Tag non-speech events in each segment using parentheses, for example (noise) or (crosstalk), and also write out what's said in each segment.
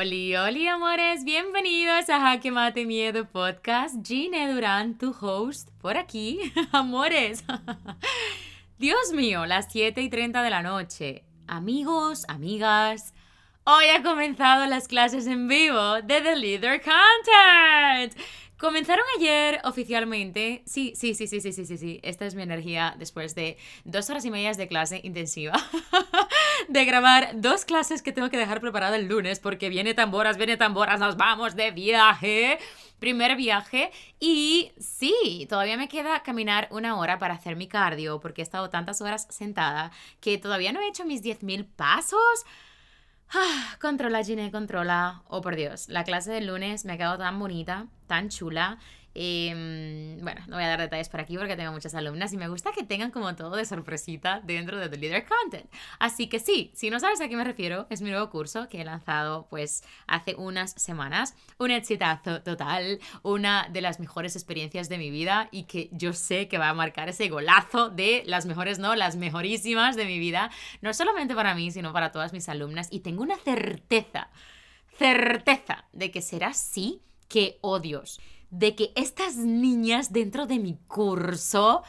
Oli, oli, amores, bienvenidos a Jaque Mate Miedo Podcast. Gine Durán, tu host, por aquí. (laughs) Amores, (laughs) Dios mío, las 7 y 30 de la noche. Amigos, amigas, hoy ha comenzado las clases en vivo de The Leader Content. Comenzaron ayer oficialmente. Sí, sí, sí, sí, sí, sí, sí, sí. Esta es mi energía después de dos horas y media de clase intensiva. (laughs) de grabar dos clases que tengo que dejar preparada el lunes porque viene tamboras, viene tamboras, nos vamos de viaje. Primer viaje. Y sí, todavía me queda caminar una hora para hacer mi cardio porque he estado tantas horas sentada que todavía no he hecho mis 10.000 pasos. Ah, controla, Gine, controla. Oh, por Dios, la clase del lunes me ha quedado tan bonita, tan chula. Em, bueno, no voy a dar detalles por aquí porque tengo muchas alumnas y me gusta que tengan como todo de sorpresita dentro de The Leader Content. Así que sí, si no sabes a qué me refiero, es mi nuevo curso que he lanzado pues hace unas semanas. Un exitazo total, una de las mejores experiencias de mi vida y que yo sé que va a marcar ese golazo de las mejores, no, las mejorísimas de mi vida, no solamente para mí, sino para todas mis alumnas. Y tengo una certeza, certeza de que será así que, oh Dios, de que estas niñas dentro de mi curso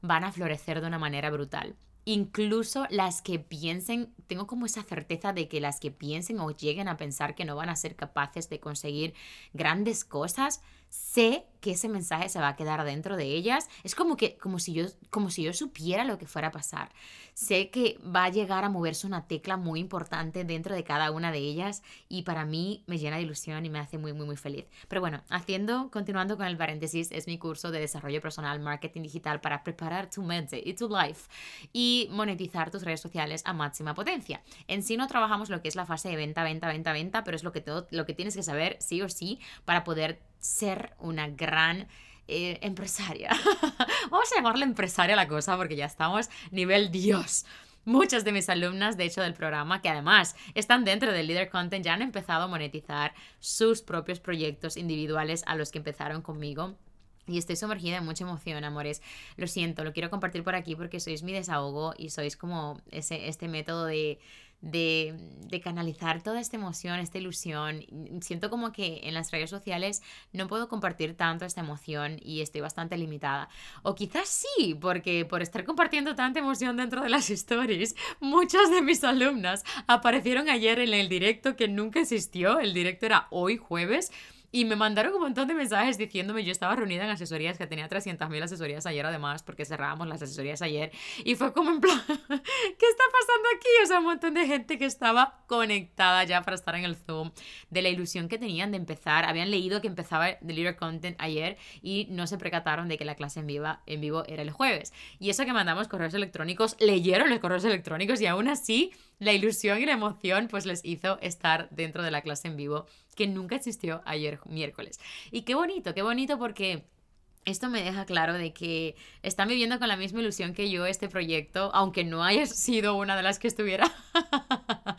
van a florecer de una manera brutal. Incluso las que piensen, tengo como esa certeza de que las que piensen o lleguen a pensar que no van a ser capaces de conseguir grandes cosas, sé que ese mensaje se va a quedar dentro de ellas. Es como que como si yo como si yo supiera lo que fuera a pasar. Sé que va a llegar a moverse una tecla muy importante dentro de cada una de ellas y para mí me llena de ilusión y me hace muy muy muy feliz. Pero bueno, haciendo continuando con el paréntesis, es mi curso de desarrollo personal, marketing digital para preparar tu mente y tu life y monetizar tus redes sociales a máxima potencia. En sí no trabajamos lo que es la fase de venta, venta, venta, venta, pero es lo que todo lo que tienes que saber sí o sí para poder ser una gran eh, empresaria. (laughs) Vamos a llamarle empresaria la cosa porque ya estamos nivel Dios. Muchas de mis alumnas, de hecho, del programa, que además están dentro del Leader Content, ya han empezado a monetizar sus propios proyectos individuales a los que empezaron conmigo. Y estoy sumergida en mucha emoción, amores. Lo siento, lo quiero compartir por aquí porque sois mi desahogo y sois como ese, este método de, de, de, canalizar toda esta emoción, esta ilusión. Siento como que en las redes sociales no puedo compartir tanto esta emoción y estoy bastante limitada. O quizás sí, porque por estar compartiendo tanta emoción dentro de las stories, muchas de mis alumnas aparecieron ayer en el directo que nunca existió. El directo era hoy jueves y me mandaron un montón de mensajes diciéndome, yo estaba reunida en asesorías, que tenía 300.000 asesorías ayer además, porque cerrábamos las asesorías ayer. Y fue como en plan, (laughs) ¿qué está pasando aquí? O sea, un montón de gente que estaba conectada ya para estar en el Zoom, de la ilusión que tenían de empezar. Habían leído que empezaba Leader Content ayer y no se percataron de que la clase en vivo, en vivo era el jueves. Y eso que mandamos correos electrónicos, leyeron los correos electrónicos y aún así la ilusión y la emoción pues les hizo estar dentro de la clase en vivo que nunca existió ayer miércoles. Y qué bonito, qué bonito porque esto me deja claro de que están viviendo con la misma ilusión que yo este proyecto, aunque no haya sido una de las que estuviera (laughs)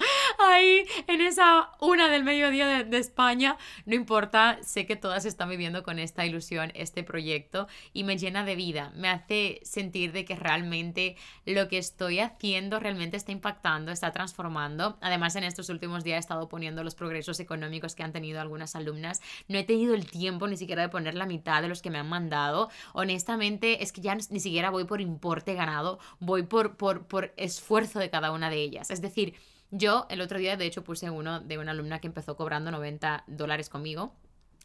ahí en esa una del mediodía de, España. No importa, sé que todas están viviendo con esta ilusión este proyecto y me llena de vida. Me hace sentir de que realmente lo que estoy haciendo realmente está impactando, está transformando. Además, en estos últimos días he estado poniendo los progresos económicos que han tenido algunas alumnas. No he tenido el tiempo ni siquiera de poner la mitad de los que me han mandado honestamente es que ya ni siquiera voy por importe ganado, voy por, por, por esfuerzo de cada una de ellas. Es decir, yo el otro día de hecho puse uno de una alumna que empezó cobrando 90 dólares conmigo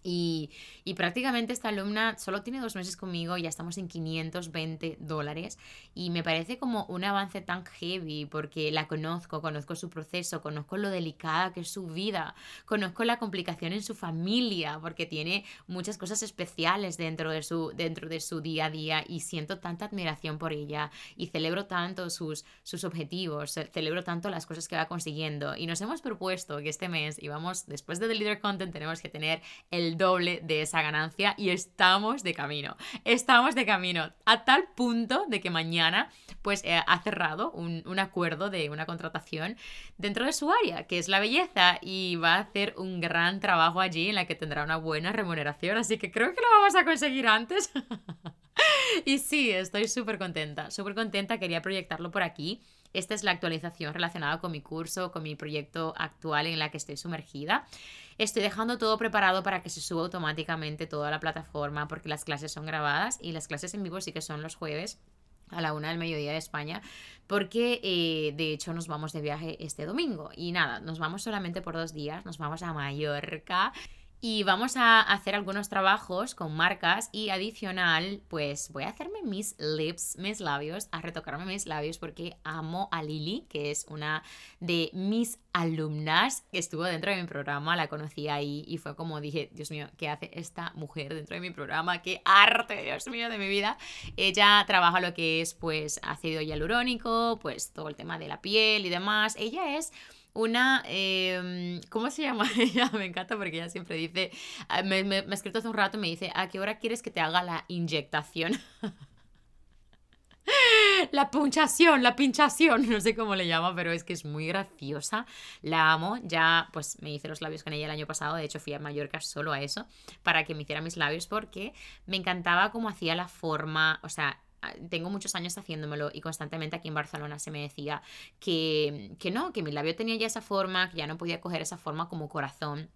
y, prácticamente esta alumna solo tiene dos meses conmigo, ya estamos en 520 dólares y me parece como un avance tan heavy porque la conozco, conozco su proceso, conozco lo delicada que es su vida, conozco la complicación en su familia porque tiene muchas cosas especiales dentro de su, dentro de su día a día y siento tanta admiración por ella y celebro tanto sus, sus objetivos, celebro tanto las cosas que va consiguiendo. Y nos hemos propuesto que este mes y vamos, después de The Leader Content tenemos que tener el doble de esa ganancia y estamos de camino. Estamos de camino a tal punto de que mañana pues eh, ha cerrado un, un, acuerdo de una contratación dentro de su área, que es la belleza, y va a hacer un gran trabajo allí en la que tendrá una buena remuneración, así que creo que lo vamos a conseguir antes. (laughs) y sí, estoy súper contenta, súper contenta, quería proyectarlo por aquí. Esta es la actualización relacionada con mi curso, con mi proyecto actual en la que estoy sumergida. Estoy dejando todo preparado para que se suba automáticamente toda la plataforma porque las clases son grabadas y las clases en vivo sí que son los jueves a la una del mediodía de España, porque eh, de hecho nos vamos de viaje este domingo. Y nada, nos vamos solamente por dos días, nos vamos a Mallorca y vamos a hacer algunos trabajos con marcas y adicional, pues voy a hacerme mis lips, mis labios, a retocarme mis labios porque amo a Lili, que es una de mis alumnas que estuvo dentro de mi programa, la conocí ahí y fue como dije, Dios mío, ¿qué hace esta mujer dentro de mi programa? ¡Qué arte, Dios mío, de mi vida! Ella trabaja lo que es pues ácido hialurónico, pues todo el tema de la piel y demás. Ella es una, em, ¿cómo se llama (laughs) ella? Me encanta porque ella siempre dice, ah, me, me, ha escrito hace un rato me dice, ¿a qué hora quieres que te haga la inyectación? (laughs) La punchación, la pinchación, (laughs) no sé cómo le llama, pero es que es muy graciosa. La amo. Ya, pues me hice los labios con ella el año pasado. De hecho, fui a Mallorca solo a eso, para que me hiciera mis labios, porque me encantaba cómo hacía la forma. O sea, tengo muchos años haciéndomelo y constantemente aquí en Barcelona se me decía que, que no, que mi labio tenía ya esa forma, que ya no podía coger esa forma como corazón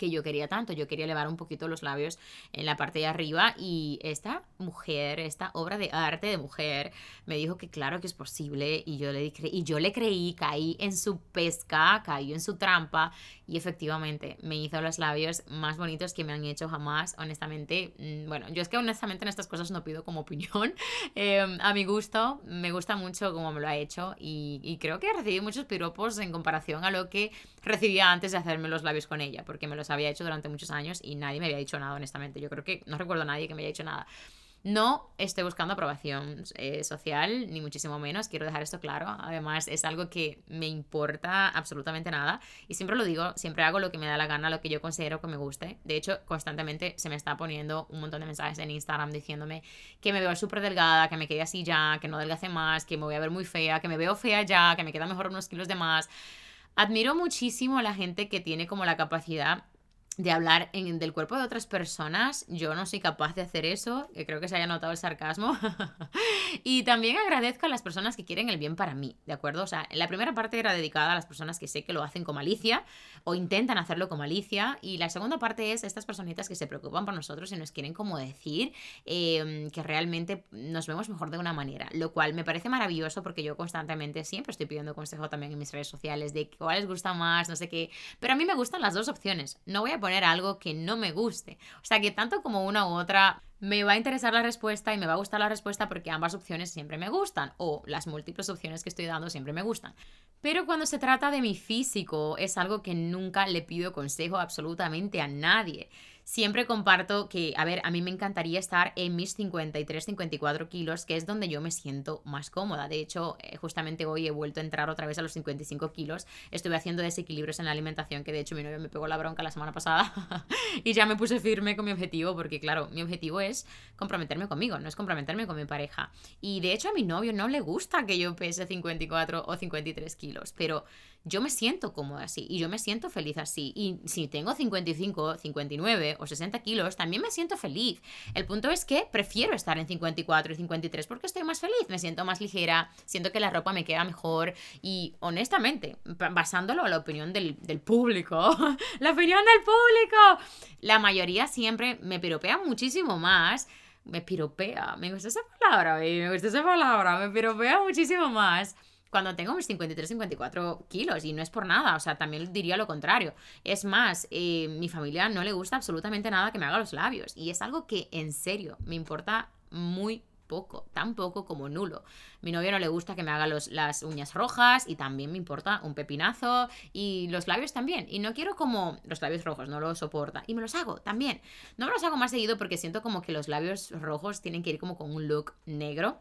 que yo quería tanto. Yo quería elevar un poquito los labios en la parte de arriba y esta mujer, esta obra de arte de mujer, me dijo que claro que es posible y yo le, y yo le creí, caí en su pesca, caí en su trampa y efectivamente me hizo los labios más bonitos que me han hecho jamás, honestamente. Mm, bueno, yo es que honestamente en estas cosas no pido como opinión. (laughs) Em, a mi gusto, me gusta mucho cómo me lo ha hecho y, y creo que recibí muchos piropos en comparación a lo que recibía antes de hacerme los labios con ella, porque me los había hecho durante muchos años y nadie me había dicho nada, honestamente. Yo creo que no recuerdo a nadie que me haya dicho nada. No estoy buscando aprobación eh, social, ni muchísimo menos, quiero dejar esto claro. Además, es algo que me importa absolutamente nada. Y siempre lo digo, siempre hago lo que me da la gana, lo que yo considero que me guste. De hecho, constantemente se me está poniendo un montón de mensajes en Instagram diciéndome que me veo súper delgada, que me quede así ya, que no delgace más, que me voy a ver muy fea, que me veo fea ya, que me queda mejor unos kilos de más. Admiro muchísimo a la gente que tiene como la capacidad de hablar en, del cuerpo de otras personas. Yo no soy capaz de hacer eso, que creo que se haya notado el sarcasmo. (laughs) y también agradezco a las personas que quieren el bien para mí, ¿de acuerdo? O sea, la primera parte era dedicada a las personas que sé que lo hacen con malicia o intentan hacerlo con malicia. Y la segunda parte es estas personitas que se preocupan por nosotros y nos quieren como decir em, que realmente nos vemos mejor de una manera. Lo cual me parece maravilloso porque yo constantemente siempre estoy pidiendo consejo también en mis redes sociales de cuál les gusta más, no sé qué. Pero a mí me gustan las dos opciones. No voy a poner algo que no me guste. O sea que tanto como una u otra me va a interesar la respuesta y me va a gustar la respuesta porque ambas opciones siempre me gustan o las múltiples opciones que estoy dando siempre me gustan. Pero cuando se trata de mi físico es algo que nunca le pido consejo absolutamente a nadie siempre comparto que, a ver, a mí me encantaría estar en mis 53, 54 kilos, que es donde yo me siento más cómoda. De hecho, eh, justamente hoy he vuelto a entrar otra vez a los 55 kilos. Estuve haciendo desequilibrios en la alimentación, que de hecho mi novio me pegó la bronca la semana pasada (laughs) y ya me puse firme con mi objetivo, porque claro, mi objetivo es comprometerme conmigo, no es comprometerme con mi pareja. Y de hecho a mi novio no le gusta que yo pese 54 o 53 kilos, pero yo me siento cómoda así y yo me siento feliz así. Y si tengo 55, 59 o 60 kilos, también me siento feliz. El punto es que prefiero estar en 54 y 53 porque estoy más feliz, me siento más ligera, siento que la ropa me queda mejor y honestamente, basándolo a la opinión del, del público, (laughs) la opinión del público, la mayoría siempre me piropea muchísimo más me piropea, me gusta esa palabra, me gusta esa palabra, me piropea muchísimo más cuando tengo mis 53, 54 kilos y no es por nada, o sea, también diría lo contrario. Es más, eh, mi familia no le gusta absolutamente nada que me haga los labios y es algo que en serio me importa muy poco, tan poco como nulo. Mi novio no le gusta que me haga los, las uñas rojas y también me importa un pepinazo y los labios también. Y no quiero como los labios rojos, no los soporta. Y me los hago también. No me los hago más seguido porque siento como que los labios rojos tienen que ir como con un look negro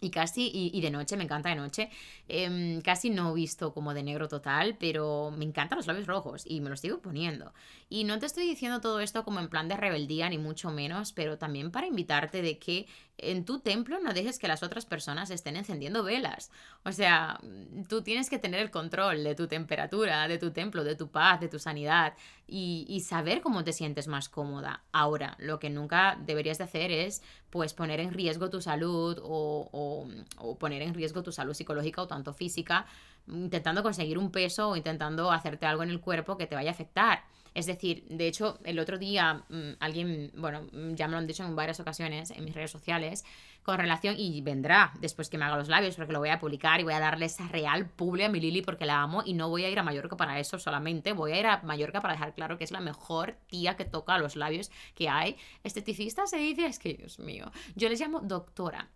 y casi, y, de noche, me encanta de noche. Em, casi no he visto como de negro total, pero me encantan los labios rojos y me los sigo poniendo. Y no te estoy diciendo todo esto como en plan de rebeldía, ni mucho menos, pero también para invitarte de que en tu templo no dejes que las otras personas estén encendiendo velas. O sea, tú tienes que tener el control de tu temperatura, de tu templo, de tu paz, de tu sanidad y, saber cómo te sientes más cómoda. Ahora, lo que nunca deberías de hacer es pues poner en riesgo tu salud o, o poner en riesgo tu salud psicológica o tanto física intentando conseguir un peso o intentando hacerte algo en el cuerpo que te vaya a afectar. Es decir, de hecho, el otro día mm, alguien, bueno, mm, ya me lo han dicho en varias ocasiones en mis redes sociales, con relación, y vendrá después que me haga los labios, porque lo voy a publicar y voy a darle esa real publi a mi Lili porque la amo y no voy a ir a Mallorca para eso solamente, voy a ir a Mallorca para dejar claro que es la mejor tía que toca los labios que hay. Esteticista se dice, es que Dios mío, yo les llamo doctora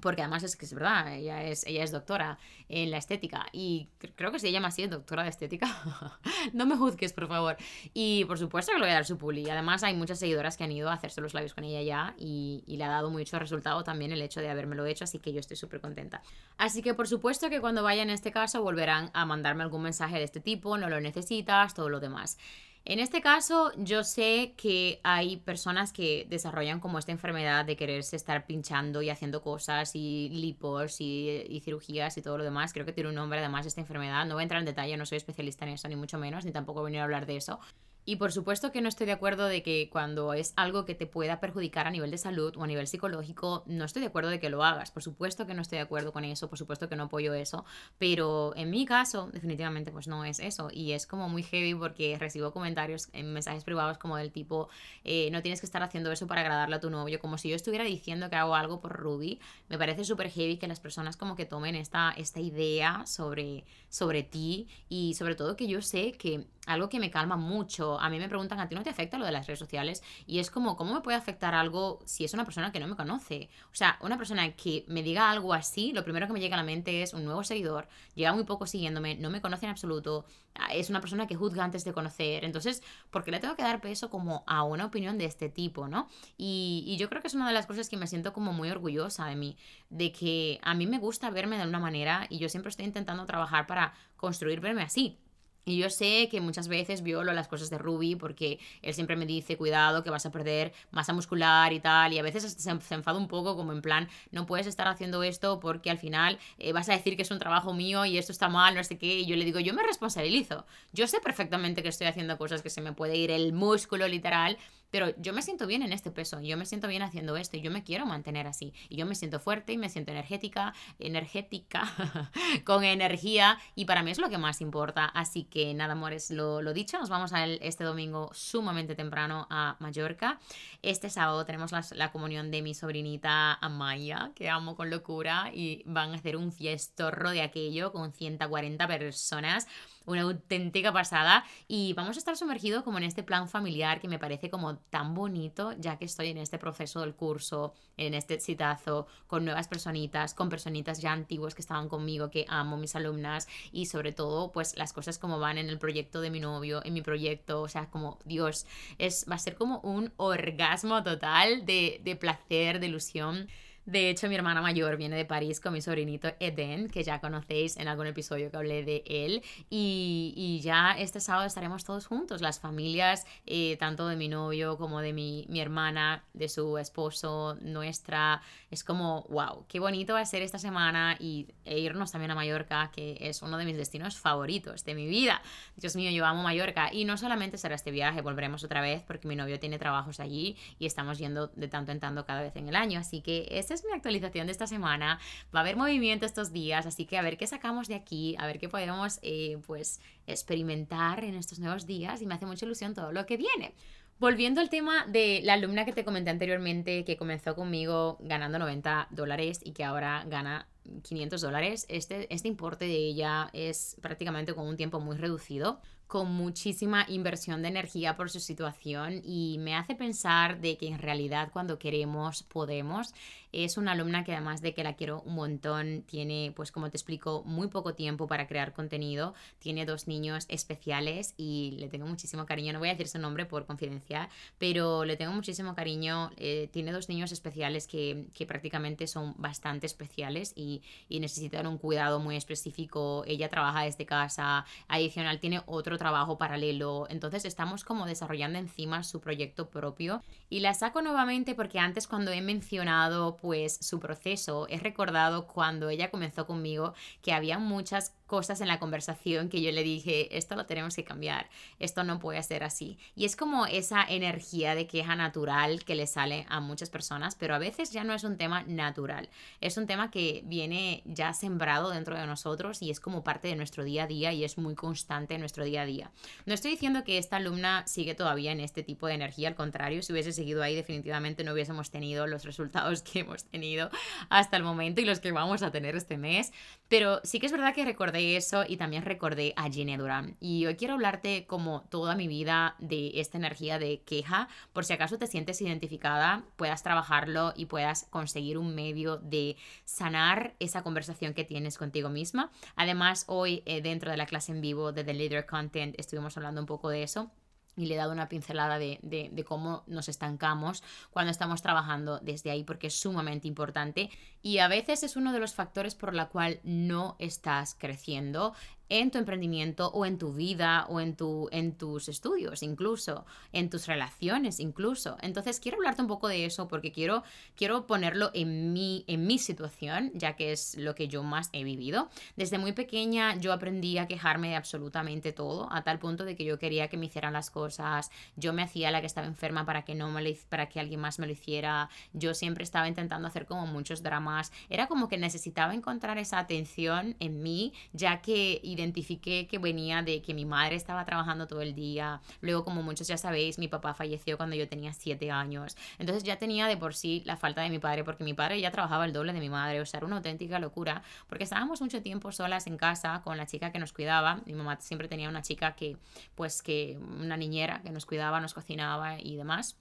porque además es que es verdad, ella es, ella es doctora en la estética y creo que se llama así, doctora de estética. (laughs) no me juzgues, por favor. Y por supuesto que le voy a dar su puli. Además hay muchas seguidoras que han ido a hacerse los labios con ella ya y, y le ha dado mucho resultado también el hecho de habérmelo hecho, así que yo estoy súper contenta. Así que por supuesto que cuando vaya en este caso volverán a mandarme algún mensaje de este tipo, no lo necesitas, todo lo demás. En este caso, yo sé que hay personas que desarrollan como esta enfermedad de quererse estar pinchando y haciendo cosas y lipos y, cirugías y todo lo demás. Creo que tiene un nombre además esta enfermedad. No voy a entrar en detalle, no soy especialista en eso, ni mucho menos, ni tampoco voy a venir a hablar de eso. Y por supuesto que no estoy de acuerdo de que cuando es algo que te pueda perjudicar a nivel de salud o a nivel psicológico, no estoy de acuerdo de que lo hagas. Por supuesto que no estoy de acuerdo con eso, por supuesto que no apoyo eso, pero en mi caso definitivamente pues no es eso. Y es como muy heavy porque recibo comentarios en mensajes privados como del tipo, eh, no tienes que estar haciendo eso para agradarle a tu novio, como si yo estuviera diciendo que hago algo por Ruby. Me parece súper heavy que las personas como que tomen esta, esta idea sobre, sobre ti y sobre todo que yo sé que algo que me calma mucho. A mí me preguntan, ¿a ti no te afecta lo de las redes sociales? Y es como, ¿cómo me puede afectar algo si es una persona que no me conoce? O sea, una persona que me diga algo así, lo primero que me llega a la mente es un nuevo seguidor, lleva muy poco siguiéndome, no me conoce en absoluto, ah, es una persona que juzga antes de conocer. Entonces, ¿por qué le tengo que dar peso como a una opinión de este tipo, no? Y, y yo creo que es una de las cosas que me siento como muy orgullosa de mí, de que a mí me gusta verme de una manera y yo siempre estoy intentando trabajar para construir verme así. Y yo sé que muchas veces violo las cosas de Ruby porque él siempre me dice, cuidado, que vas a perder masa muscular y tal. Y a veces se, enfada un poco como en plan, no puedes estar haciendo esto porque al final eh, vas a decir que es un trabajo mío y esto está mal, no sé qué. Y yo le digo, yo me responsabilizo. Yo sé perfectamente que estoy haciendo cosas que se me puede ir el músculo literal pero yo me siento bien en este peso, yo me siento bien haciendo esto yo me quiero mantener así. Y yo me siento fuerte y me siento energética, energética, (laughs) con energía y para mí es lo que más importa. Así que nada, amores, lo, lo dicho, nos vamos a este domingo sumamente temprano a Mallorca. Este sábado tenemos la, la comunión de mi sobrinita Amaya, que amo con locura, y van a hacer un fiestorro de aquello con 140 personas una auténtica pasada y vamos a estar sumergidos como en este plan familiar que me parece como tan bonito ya que estoy en este proceso del curso, en este citazo con nuevas personitas, con personitas ya antiguas que estaban conmigo, que amo mis alumnas y sobre todo pues las cosas como van en el proyecto de mi novio, en mi proyecto, o sea, como Dios, es, va a ser como un orgasmo total de, de placer, de ilusión. De hecho, mi hermana mayor viene de París con mi sobrinito Eden, que ya conocéis en algún episodio que hablé de él. Y, y ya este sábado estaremos todos juntos, las familias, eh, tanto de mi novio como de mi, mi hermana, de su esposo, nuestra. Es como, wow, qué bonito va a ser esta semana y e irnos también a Mallorca, que es uno de mis destinos favoritos de mi vida. Dios mío, yo amo Mallorca. Y no solamente será este viaje, volveremos otra vez porque mi novio tiene trabajos allí y estamos yendo de tanto en tanto cada vez en el año. Así que ese es mi actualización de esta semana. Va a haber movimiento estos días, así que a ver qué sacamos de aquí, a ver qué podemos eh, pues experimentar en estos nuevos días y me hace mucha ilusión todo lo que viene. Volviendo al tema de la alumna que te comenté anteriormente, que comenzó conmigo ganando 90 dólares y que ahora gana 500 dólares, este, este importe de ella es prácticamente con un tiempo muy reducido con muchísima inversión de energía por su situación y me hace pensar de que en realidad cuando queremos podemos. Es una alumna que además de que la quiero un montón, tiene pues como te explico muy poco tiempo para crear contenido, tiene dos niños especiales y le tengo muchísimo cariño, no voy a decir su nombre por confidencial, pero le tengo muchísimo cariño, eh, tiene dos niños especiales que, que prácticamente son bastante especiales y, y necesitan un cuidado muy específico, ella trabaja desde casa, adicional tiene otro trabajo paralelo, entonces estamos como desarrollando encima su proyecto propio y la saco nuevamente porque antes cuando he mencionado pues su proceso, he recordado cuando ella comenzó conmigo que había muchas cosas en la conversación que yo le dije, esto lo tenemos que cambiar, esto no puede ser así. Y es como esa energía de queja natural que le sale a muchas personas, pero a veces ya no es un tema natural, es un tema que viene ya sembrado dentro de nosotros y es como parte de nuestro día a día y es muy constante en nuestro día a día. No estoy diciendo que esta alumna sigue todavía en este tipo de energía, al contrario, si hubiese seguido ahí definitivamente no hubiésemos tenido los resultados que hemos tenido hasta el momento y los que vamos a tener este mes, pero sí que es verdad que recordé eso y también recordé a Gine Durán. Y hoy quiero hablarte como toda mi vida de esta energía de queja, por si acaso te sientes identificada, puedas trabajarlo y puedas conseguir un medio de sanar esa conversación que tienes contigo misma. Además, hoy eh, dentro de la clase en vivo de The Leader Content estuvimos hablando un poco de eso y le he dado una pincelada de, de, de, cómo nos estancamos cuando estamos trabajando desde ahí porque es sumamente importante y a veces es uno de los factores por la cual no estás creciendo en tu emprendimiento o en tu vida o en, tu, en tus estudios incluso, en tus relaciones incluso. Entonces quiero hablarte un poco de eso porque quiero, quiero ponerlo en mi, en mi situación, ya que es lo que yo más he vivido. Desde muy pequeña yo aprendí a quejarme de absolutamente todo, a tal punto de que yo quería que me hicieran las cosas, yo me hacía la que estaba enferma para que, no me para que alguien más me lo hiciera, yo siempre estaba intentando hacer como muchos dramas, era como que necesitaba encontrar esa atención en mí, ya que identifiqué que venía de que mi madre estaba trabajando todo el día. Luego, como muchos ya sabéis, mi papá falleció cuando yo tenía 7 años. Entonces ya tenía de por sí la falta de mi padre, porque mi padre ya trabajaba el doble de mi madre. O sea, era una auténtica locura, porque estábamos mucho tiempo solas en casa con la chica que nos cuidaba. Mi mamá siempre tenía una chica que, pues, que, una niñera que nos cuidaba, nos cocinaba y demás.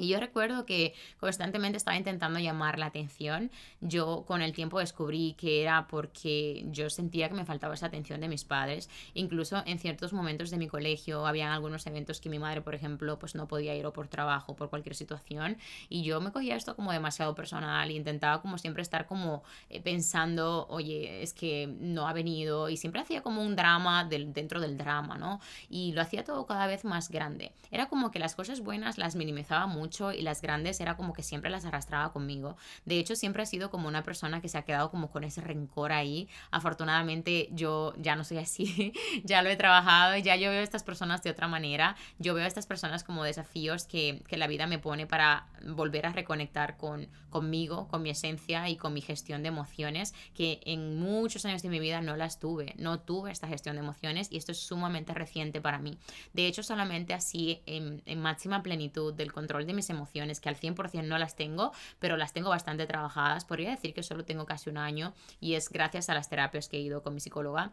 Y yo recuerdo que constantemente estaba intentando llamar la atención. Yo con el tiempo descubrí que era porque yo sentía que me faltaba esa atención de mis padres. Incluso en ciertos momentos de mi colegio había algunos eventos que mi madre, por ejemplo, pues no podía ir o por trabajo, por cualquier situación. Y yo me cogía esto como demasiado personal e intentaba como siempre estar como eh, pensando, oye, es que no ha venido. Y siempre hacía como un drama del, dentro del drama, ¿no? Y lo hacía todo cada vez más grande. Era como que las cosas buenas las minimizaba mucho y las grandes era como que siempre las arrastraba conmigo. De hecho, siempre he sido como una persona que se ha quedado como con ese rencor ahí. Afortunadamente yo ya no soy así, (laughs) ya lo he trabajado y ya yo veo a estas personas de otra manera. Yo veo a estas personas como desafíos que, que la vida me pone para volver a reconectar con, conmigo, con mi esencia y con mi gestión de emociones, que en muchos años de mi vida no las tuve, no tuve esta gestión de emociones y esto es sumamente reciente para mí. De hecho, solamente así en, en máxima plenitud del control de mi emociones, que al 100% no las tengo, pero las tengo bastante trabajadas. Podría decir que solo tengo casi un año y es gracias a las terapias que he ido con mi psicóloga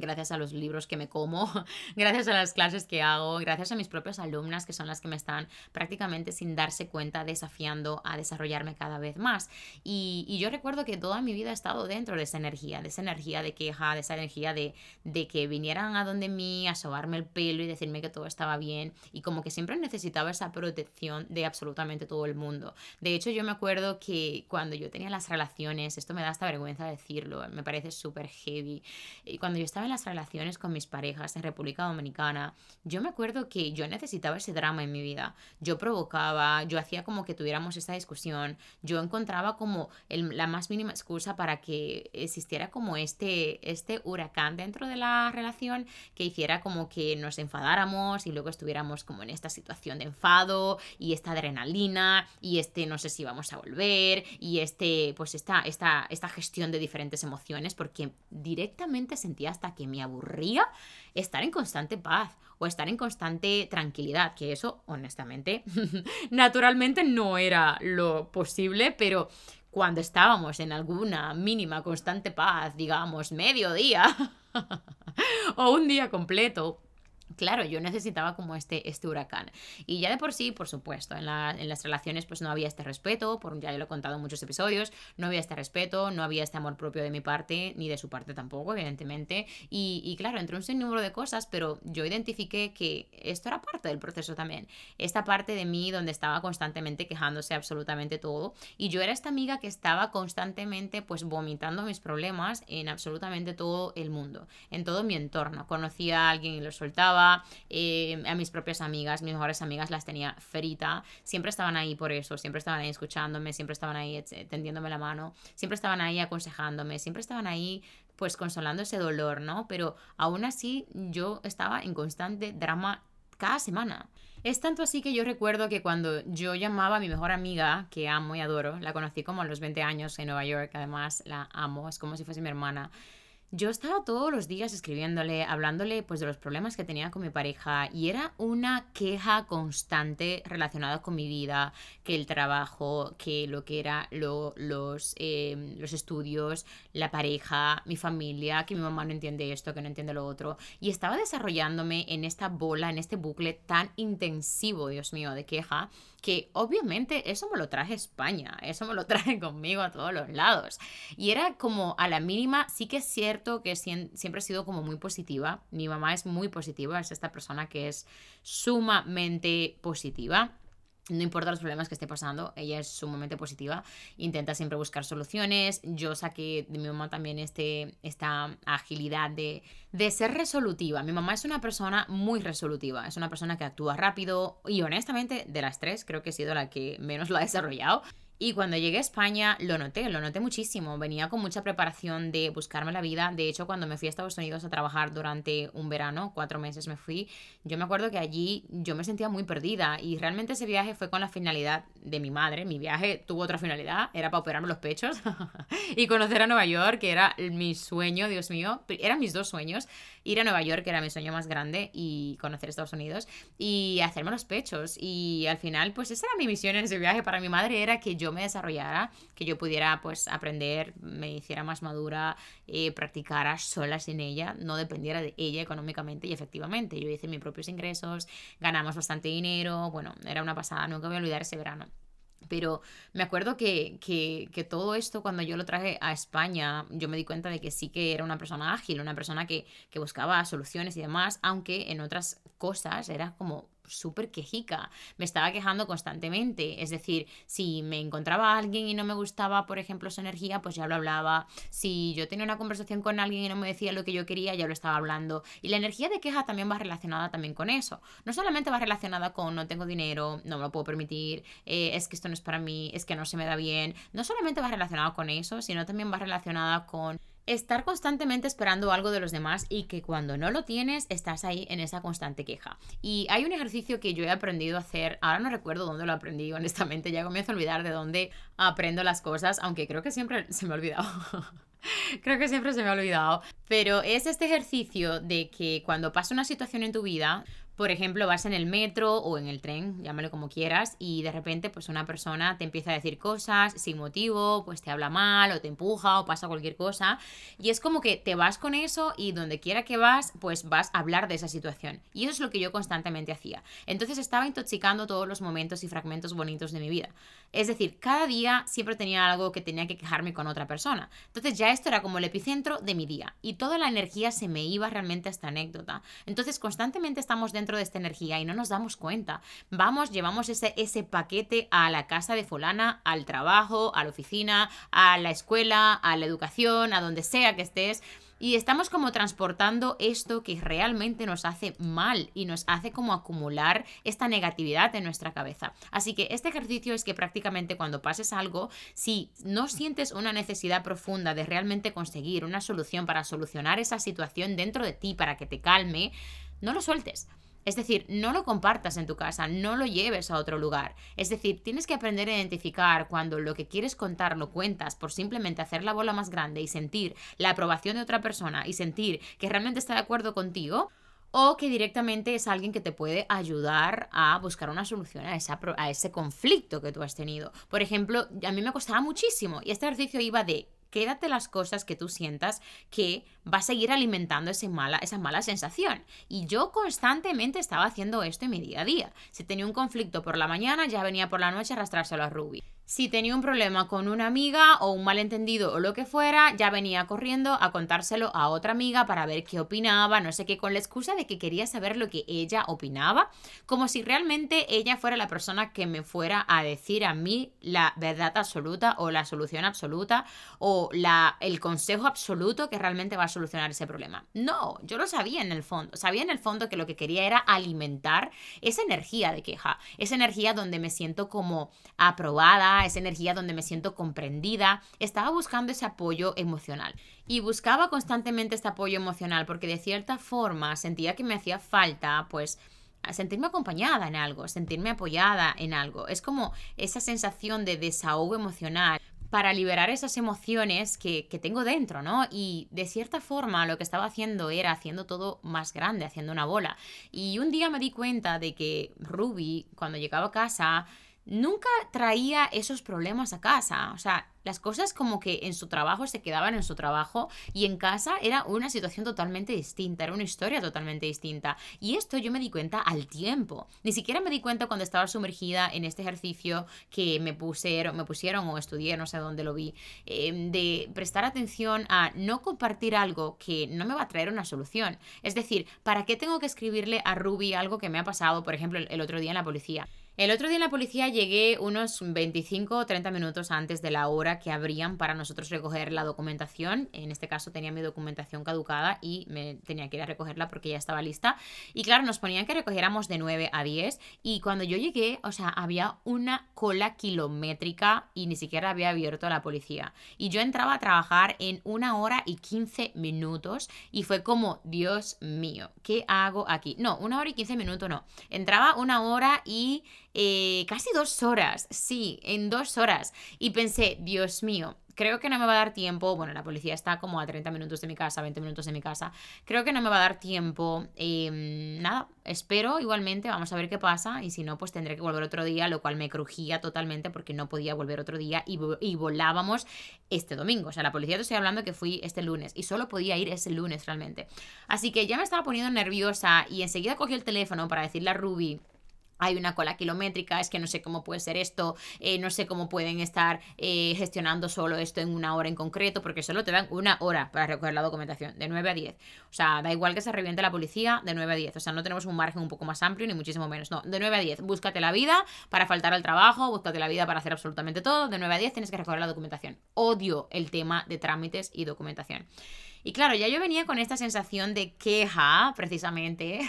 gracias a los libros que me como, (laughs) gracias a las clases que hago, gracias a mis propias alumnas que son las que me están prácticamente sin darse cuenta desafiando a desarrollarme cada vez más. Y, yo recuerdo que toda mi vida he estado dentro de esa energía, de esa energía de queja, de esa energía de, de que vinieran a donde mí a sobarme el pelo y decirme que todo estaba bien y como que siempre necesitaba esa protección de absolutamente todo el mundo. De hecho, yo me acuerdo que cuando yo tenía las relaciones, esto me da hasta vergüenza decirlo, me parece súper heavy, y cuando yo estaba en las relaciones con mis parejas en República Dominicana, yo me acuerdo que yo necesitaba ese drama en mi vida. Yo provocaba, yo hacía como que tuviéramos esta discusión, yo encontraba como la más mínima excusa para que existiera como este, este huracán dentro de la relación que hiciera como que nos enfadáramos y luego estuviéramos como en esta situación de enfado y esta adrenalina y este no sé si vamos a volver y este pues esta, esta, esta gestión de diferentes emociones porque directamente sentía hasta que me aburría estar en constante paz o estar en constante tranquilidad, que eso honestamente (laughs) naturalmente no era lo posible, pero cuando estábamos en alguna mínima constante paz, digamos, mediodía (laughs) o un día completo, Claro, yo necesitaba como este, este huracán. Y ya de por sí, por supuesto, en, las relaciones pues no había este respeto, por, ya lo he contado en muchos episodios, no había este respeto, no había este amor propio de mi parte, ni de su parte tampoco, evidentemente. Y, y claro, entre un sinnúmero de cosas, pero yo identifiqué que esto era parte del proceso también. Esta parte de mí donde estaba constantemente quejándose absolutamente todo. Y yo era esta amiga que estaba constantemente pues vomitando mis problemas en absolutamente todo el mundo, en todo mi entorno. Conocía a alguien y lo soltaba eh, a mis propias amigas, mis mejores amigas las tenía ferita, siempre estaban ahí por eso, siempre estaban ahí escuchándome, siempre estaban ahí tendiéndome la mano, siempre estaban ahí aconsejándome, siempre estaban ahí pues consolando ese dolor, ¿no? Pero aún así yo estaba en constante drama cada semana. Es tanto así que yo recuerdo que cuando yo llamaba a mi mejor amiga, que amo y adoro, la conocí como a los 20 años en Nueva York, además la amo, es como si fuese mi hermana yo estaba todos los días escribiéndole, hablándole pues de los problemas que tenía con mi pareja y era una queja constante relacionada con mi vida, que el trabajo, que lo que era los, em, los estudios, la pareja, mi familia, que mi mamá no entiende esto, que no entiende lo otro. Y estaba desarrollándome en esta bola, en este bucle tan intensivo, Dios mío, de queja que obviamente eso me lo traje a España, eso me lo (laughs) traje conmigo a todos los lados. Y era como a la mínima, sí que es cierto que siempre he sido como muy positiva, mi mamá es muy positiva, es esta persona que es sumamente positiva no importa los problemas que esté pasando, ella es sumamente positiva, intenta siempre buscar soluciones. Yo saqué de mi mamá también este, esta agilidad de, de ser resolutiva. Mi mamá es una persona muy resolutiva, es una persona que actúa rápido y honestamente de las tres creo que he sido la que menos lo ha desarrollado. Y cuando llegué a España lo noté, lo noté muchísimo. Venía con mucha preparación de buscarme la vida. De hecho, cuando me fui a Estados Unidos a trabajar durante un verano, cuatro meses me fui, yo me acuerdo que allí yo me sentía muy perdida y realmente ese viaje fue con la finalidad de mi madre. Mi viaje tuvo otra finalidad, era para operarme los pechos (laughs) y conocer a Nueva York, que era mi sueño, Dios mío. Eran mis dos sueños. Ir a Nueva York, que era mi sueño más grande, y conocer Estados Unidos y hacerme los pechos. Y al final, pues esa era mi misión en ese viaje para mi madre, era que yo me desarrollara, que yo pudiera pues aprender, me hiciera más madura, eh, practicara sola sin ella, no dependiera de ella económicamente y efectivamente. Yo hice mis propios ingresos, ganamos bastante dinero, bueno, era una pasada, nunca voy a olvidar ese verano. Pero me acuerdo que, que, que, todo esto, cuando yo lo traje a España, yo me di cuenta de que sí que era una persona ágil, una persona que, que buscaba soluciones y demás, aunque en otras cosas era como súper quejica, me estaba quejando constantemente, es decir, si me encontraba a alguien y no me gustaba, por ejemplo, su energía, pues ya lo hablaba, si yo tenía una conversación con alguien y no me decía lo que yo quería, ya lo estaba hablando, y la energía de queja también va relacionada también con eso, no solamente va relacionada con no tengo dinero, no me lo puedo permitir, eh, es que esto no es para mí, es que no se me da bien, no solamente va relacionada con eso, sino también va relacionada con estar constantemente esperando algo de los demás y que cuando no lo tienes estás ahí en esa constante queja. Y hay un ejercicio que yo he aprendido a hacer, ahora no recuerdo dónde lo aprendí, honestamente, ya comienzo a olvidar de dónde aprendo las cosas, aunque creo que siempre (laughs) se me ha olvidado. creo que siempre se me ha olvidado. Pero es este ejercicio de que cuando pasa una situación en tu vida, por ejemplo, vas en el metro o en el tren, llámalo como quieras, y de repente pues una persona te empieza a decir cosas sin motivo, pues te habla mal o te empuja o pasa cualquier cosa, y es como que te vas con eso y donde quiera que vas, pues vas a hablar de esa situación. Y eso es lo que yo constantemente hacía. Entonces estaba intoxicando todos los momentos y fragmentos bonitos de mi vida. Es decir, cada día siempre tenía algo que tenía que quejarme con otra persona. Entonces ya esto era como el epicentro de mi día y toda la energía se me iba realmente a esta anécdota. Entonces constantemente estamos dentro de esta energía y no nos damos cuenta. Vamos, llevamos ese, ese paquete a la casa de fulana, al trabajo, a la oficina, a la escuela, a la educación, a donde sea que estés. Y estamos como transportando esto que realmente nos hace mal y nos hace como acumular esta negatividad en nuestra cabeza. Así que este ejercicio es que prácticamente cuando pases algo, si no sientes una necesidad profunda de realmente conseguir una solución para solucionar esa situación dentro de ti, para que te calme, no lo sueltes. Es decir, no lo compartas en tu casa, no lo lleves a otro lugar. Es decir, tienes que aprender a identificar cuando lo que quieres contar lo cuentas por simplemente hacer la bola más grande y sentir la aprobación de otra persona y sentir que realmente está de acuerdo contigo o que directamente es alguien que te puede ayudar a buscar una solución a, a ese conflicto que tú has tenido. Por ejemplo, a mí me costaba muchísimo y este ejercicio iba de quédate las cosas que tú sientas que va a seguir alimentando ese mala, esa mala sensación. Y yo constantemente estaba haciendo esto en mi día a día. Si tenía un conflicto por la mañana, ya venía por la noche a arrastrárselo a Ruby. Si tenía un problema con una amiga o un malentendido o lo que fuera, ya venía corriendo a contárselo a otra amiga para ver qué opinaba, no sé qué, con la excusa de que quería saber lo que ella opinaba, como si realmente ella fuera la persona que me fuera a decir a mí la verdad absoluta o la solución absoluta o la, el consejo absoluto que realmente va a solucionar ese problema. No, yo lo sabía en el fondo, sabía en el fondo que lo que quería era alimentar esa energía de queja, esa energía donde me siento como aprobada, esa energía donde me siento comprendida. Estaba buscando ese apoyo emocional. Y buscaba constantemente este apoyo emocional porque de cierta forma sentía que me hacía falta, pues, sentirme acompañada en algo, sentirme apoyada en algo. Es como esa sensación de desahogo emocional para liberar esas emociones que, que, tengo dentro, ¿no? Y de cierta forma lo que estaba haciendo era haciendo todo más grande, haciendo una bola. Y un día me di cuenta de que Ruby, cuando llegaba a casa, nunca traía esos problemas a casa. O sea, las cosas como que en su trabajo se quedaban en su trabajo y en casa era una situación totalmente distinta, era una historia totalmente distinta. Y esto yo me di cuenta al tiempo. Ni siquiera me di cuenta cuando estaba sumergida en este ejercicio que me pusieron, me pusieron o estudié, no sé dónde lo vi, em, de prestar atención a no compartir algo que no me va a traer una solución. Es decir, ¿para qué tengo que escribirle a Ruby algo que me ha pasado, por ejemplo, el otro día en la policía? El otro día en la policía llegué unos 25 o 30 minutos antes de la hora que abrían para nosotros recoger la documentación. En este caso tenía mi documentación caducada y me tenía que ir a recogerla porque ya estaba lista. Y claro, nos ponían que recogiéramos de 9 a 10 y cuando yo llegué, o sea, había una cola kilométrica y ni siquiera había abierto la policía. Y yo entraba a trabajar en una hora y 15 minutos y fue como, Dios mío, ¿qué hago aquí? No, una hora y 15 minutos no. Entraba una hora y eh, casi dos horas, sí, en dos horas. Y pensé, Dios mío, creo que no me va a dar tiempo. Bueno, la policía está como a 30 minutos de mi casa, 20 minutos de mi casa. Creo que no me va a dar tiempo. Em, nada, espero igualmente, vamos a ver qué pasa. Y si no, pues tendré que volver otro día, lo cual me crujía totalmente porque no podía volver otro día y, y volábamos este domingo. O sea, la policía te estoy hablando que fui este lunes y solo podía ir ese lunes realmente. Así que ya me estaba poniendo nerviosa y enseguida cogí el teléfono para decirle a Ruby hay una cola kilométrica, es que no sé cómo puede ser esto, eh, no sé cómo pueden estar eh, gestionando solo esto en una hora en concreto, porque solo te dan una hora para recoger la documentación, de 9 a 10. O sea, da igual que se reviente la policía, de 9 a 10. O sea, no tenemos un margen un poco más amplio, ni muchísimo menos. No, de 9 a 10. Búscate la vida para faltar al trabajo, búscate la vida para hacer absolutamente todo. De 9 a 10 tienes que recoger la documentación. Odio el tema de trámites y documentación. Y claro, ya yo venía con esta sensación de queja, precisamente.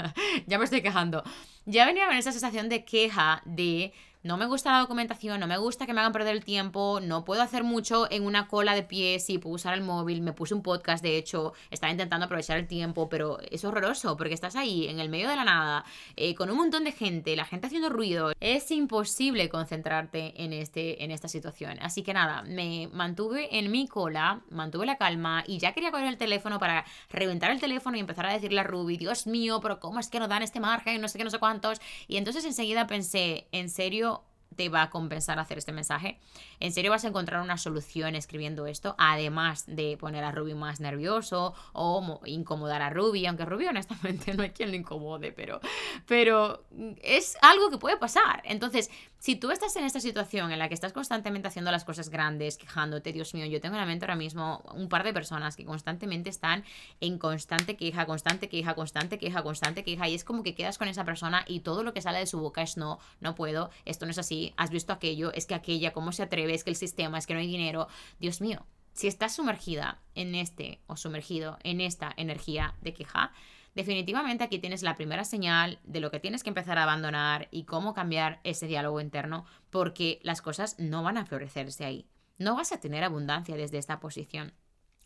(laughs) ya me estoy quejando. Ya venía con esta sensación de queja de no me gusta la documentación, no me gusta que me hagan perder el tiempo, no puedo hacer mucho en una cola de pie, sí, puedo usar el móvil, me puse un podcast, de hecho, estaba intentando aprovechar el tiempo, pero es horroroso porque estás ahí, en el medio de la nada, eh, con un montón de gente, la gente haciendo ruido, es imposible concentrarte en, este, en esta situación. Así que nada, me mantuve en mi cola, mantuve la calma y ya quería coger el teléfono para reventar el teléfono y empezar a decirle a Ruby, Dios mío, pero ¿cómo es que no dan este margen? No sé qué, no sé cuántos. Y entonces enseguida pensé, ¿en serio? Te va a compensar hacer este mensaje. En serio vas a encontrar una solución escribiendo esto, además de poner a Ruby más nervioso o incomodar a Ruby, aunque Ruby honestamente (laughs) no hay quien lo incomode, pero, pero es algo que puede pasar. Entonces, si tú estás en esta situación en la que estás constantemente haciendo las cosas grandes, quejándote, Dios mío, yo tengo en la mente ahora mismo un par de personas que constantemente están en constante queja, constante queja, constante queja, constante queja, y es como que quedas con esa persona y todo lo que sale de su boca es no, no puedo, esto no es así, has visto aquello, es que aquella, cómo se atreve, es que el sistema, es que no hay dinero, Dios mío. Si estás sumergida en este o sumergido en esta energía de queja, Definitivamente aquí tienes la primera señal de lo que tienes que empezar a abandonar y cómo cambiar ese diálogo interno porque las cosas no van a florecerse ahí. No vas a tener abundancia desde esta posición.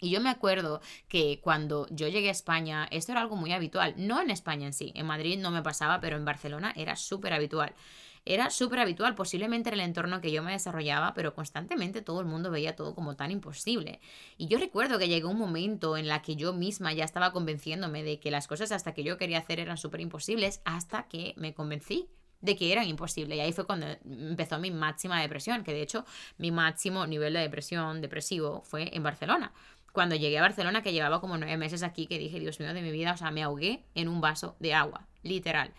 Y yo me acuerdo que cuando yo llegué a España, esto era algo muy habitual. No en España en sí, en Madrid no me pasaba, pero en Barcelona era súper habitual era súper habitual, posiblemente en el entorno que yo me desarrollaba, pero constantemente todo el mundo veía todo como tan imposible. Y yo recuerdo que llegó un momento en la que yo misma ya estaba convenciéndome de que las cosas hasta que yo quería hacer eran súper imposibles, hasta que me convencí de que eran imposibles. Y ahí fue cuando empezó mi máxima depresión, que de hecho mi máximo nivel de depresión depresivo fue en Barcelona. Cuando llegué a Barcelona, que llevaba como nueve meses aquí, que dije, Dios mío, de mi vida, o sea, me ahogué en un vaso de agua, literal.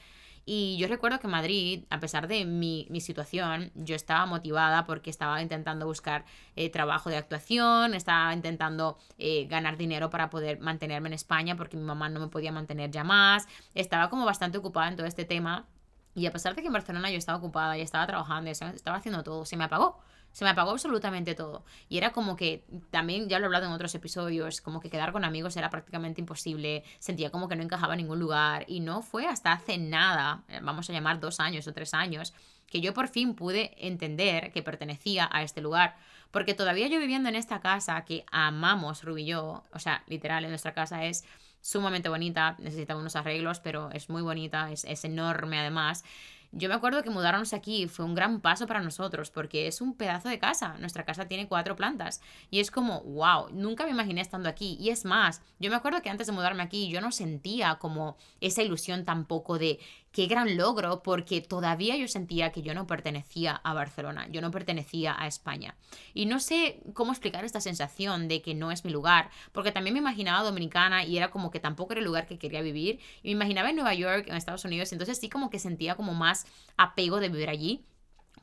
Y yo recuerdo que Madrid, a pesar de mi, situación, yo estaba motivada porque estaba intentando buscar eh, trabajo de actuación, estaba intentando eh, ganar dinero para poder mantenerme en España porque mi mamá no me podía mantener ya más. Estaba como bastante ocupada en todo este tema. Y a pesar de que en Barcelona yo estaba ocupada y estaba trabajando y estaba haciendo todo, se me apagó. Se me apagó absolutamente todo. Y era como que, también ya lo he hablado en otros episodios, como que quedar con amigos era prácticamente imposible. Sentía como que no encajaba en ningún lugar. Y no fue hasta hace nada, eh, vamos a llamar dos años o tres años, que yo por fin pude entender que pertenecía a este lugar. Porque todavía yo viviendo en esta casa que amamos, Ruby y yo, o sea, literal, nuestra casa es sumamente bonita, necesita unos arreglos, pero es muy bonita, es, es enorme además. Yo me acuerdo que mudarnos aquí fue un gran paso para nosotros porque es un pedazo de casa. Nuestra casa tiene cuatro plantas y es como, wow, nunca me imaginé estando aquí. Y es más, yo me acuerdo que antes de mudarme aquí yo no sentía como esa ilusión tampoco de qué gran logro, porque todavía yo sentía que yo no pertenecía a Barcelona, yo no pertenecía a España. Y no sé cómo explicar esta sensación de que no es mi lugar, porque también me imaginaba dominicana y era como que tampoco era el lugar que quería vivir. Y me imaginaba en Nueva York, en Estados Unidos, entonces sí como que sentía como más apego de vivir allí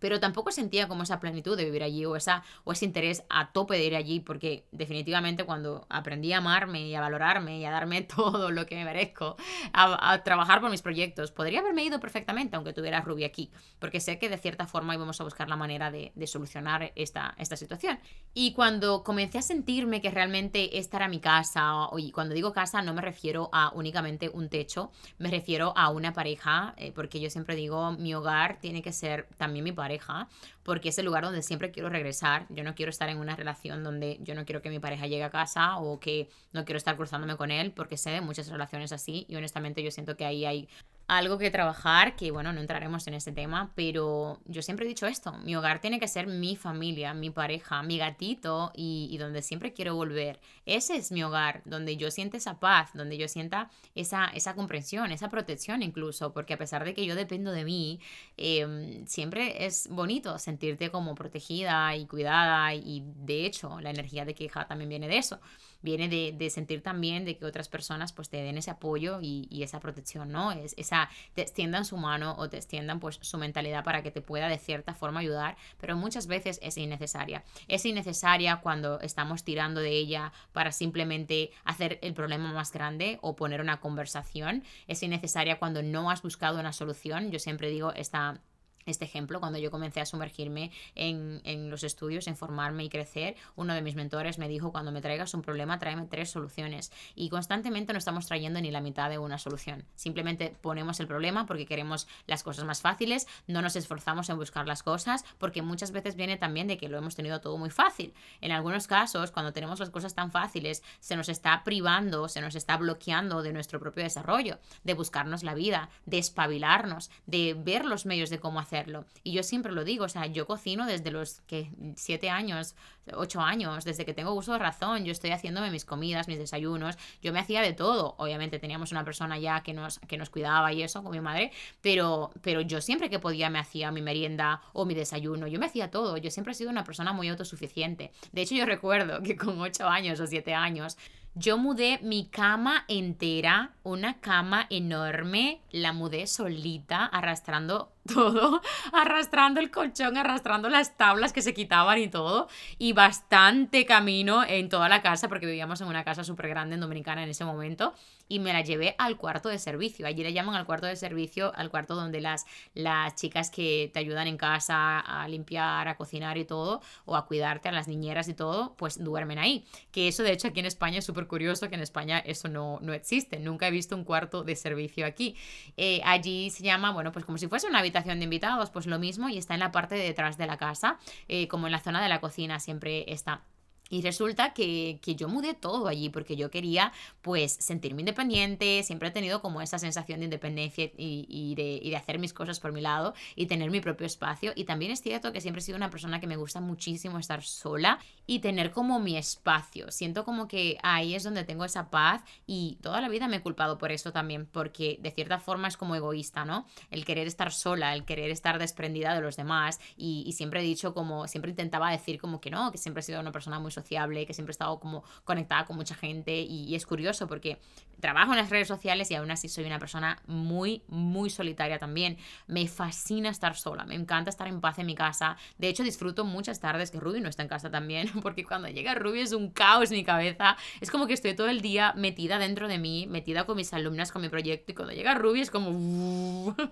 pero tampoco sentía como esa plenitud de vivir allí o, esa, o ese interés a tope de ir allí, porque definitivamente cuando aprendí a amarme y a valorarme y a darme (laughs) todo lo que me merezco, a, trabajar por mis proyectos, podría haberme ido perfectamente aunque tuviera Ruby aquí, porque sé que de cierta forma íbamos a buscar la manera de, solucionar esta, esta situación. Y cuando comencé a sentirme que realmente esta era mi casa, y cuando digo casa no me refiero a únicamente un techo, me refiero a una pareja, eh, porque yo siempre digo, mi hogar tiene que ser también mi pareja pareja, porque es el lugar donde siempre quiero regresar. Yo no quiero estar en una relación donde yo no quiero que mi pareja llegue a casa o que no quiero estar cruzándome con él, porque sé de muchas relaciones así y honestamente yo siento que ahí hay algo que trabajar, que bueno, no entraremos en ese tema, pero yo siempre he dicho esto, mi hogar tiene que ser mi familia, mi pareja, mi gatito y, donde siempre quiero volver. Ese es mi hogar, donde yo sienta esa paz, donde yo sienta esa, esa comprensión, esa protección incluso, porque a pesar de que yo dependo de mí, em, siempre es bonito sentirte como protegida y cuidada y de hecho la energía de queja también viene de eso viene de, sentir también de que otras personas pues te den ese apoyo y, esa protección, ¿no? Es, esa, te extiendan su mano o te extiendan pues su mentalidad para que te pueda de cierta forma ayudar, pero muchas veces es innecesaria. Es innecesaria cuando estamos tirando de ella para simplemente hacer el problema más grande o poner una conversación. Es innecesaria cuando no has buscado una solución. Yo siempre digo esta este ejemplo, cuando yo comencé a sumergirme en, en, los estudios, en formarme y crecer, uno de mis mentores me dijo, cuando me traigas un problema, tráeme tres soluciones. Y constantemente no estamos trayendo ni la mitad de una solución. Simplemente ponemos el problema porque queremos las cosas más fáciles, no nos esforzamos en buscar las cosas, porque muchas veces viene también de que lo hemos tenido todo muy fácil. En algunos casos, cuando tenemos las cosas tan fáciles, se nos está privando, se nos está bloqueando de nuestro propio desarrollo, de buscarnos la vida, de espabilarnos, de ver los medios de cómo hacer y yo siempre lo digo, o sea, yo cocino desde los que siete años, ocho años, desde que tengo uso de razón, yo estoy haciéndome mis comidas, mis desayunos, yo me hacía de todo. Obviamente teníamos una persona ya que nos, que nos cuidaba y eso, con mi madre, pero, pero yo siempre que podía me hacía mi merienda o mi desayuno, yo me hacía todo, yo siempre he sido una persona muy autosuficiente. De hecho, yo recuerdo que con ocho años o siete años, yo mudé mi cama entera, una cama enorme, la mudé solita, arrastrando (laughs) todo, arrastrando el colchón, arrastrando las tablas que se quitaban y todo, y bastante camino en toda la casa, porque vivíamos en una casa súper grande en Dominicana en ese momento, y me la llevé al cuarto de servicio. Allí le llaman al cuarto de servicio, al cuarto donde las, las chicas que te ayudan en casa a limpiar, a cocinar y todo, o a cuidarte, a las niñeras y todo, pues duermen ahí. Que eso de hecho aquí en España es súper curioso, que en España eso no, no existe. Nunca he visto un cuarto de servicio aquí. Eh, allí se llama, bueno, pues como si fuese una habitación de invitados, pues lo mismo y está en la parte de detrás de la casa, eh, como en la zona de la cocina siempre está. Y resulta que, yo mudé todo allí porque yo quería pues sentirme independiente, siempre he tenido como esa sensación de independencia y, de, y, de, hacer mis cosas por mi lado y tener mi propio espacio. Y también es cierto que siempre he sido una persona que me gusta muchísimo estar sola y tener como mi espacio. Siento como que ahí es donde tengo esa paz y toda la vida me he culpado por eso también, porque de cierta forma es como egoísta, ¿no? El querer estar sola, el querer estar desprendida de los demás y, y siempre he dicho como, siempre intentaba decir como que no, que siempre he sido una persona muy sociable, que siempre he estado como conectada con mucha gente y, es curioso porque trabajo en las redes sociales y aún así soy una persona muy, muy solitaria también. Me fascina estar sola, me encanta estar en paz en mi casa. De hecho, disfruto muchas tardes que Ruby no está en casa también, (laughs) porque cuando llega Ruby es un caos mi cabeza. Es como que estoy todo el día metida dentro de mí, metida con mis alumnas, con mi proyecto y cuando llega Ruby es como... (laughs)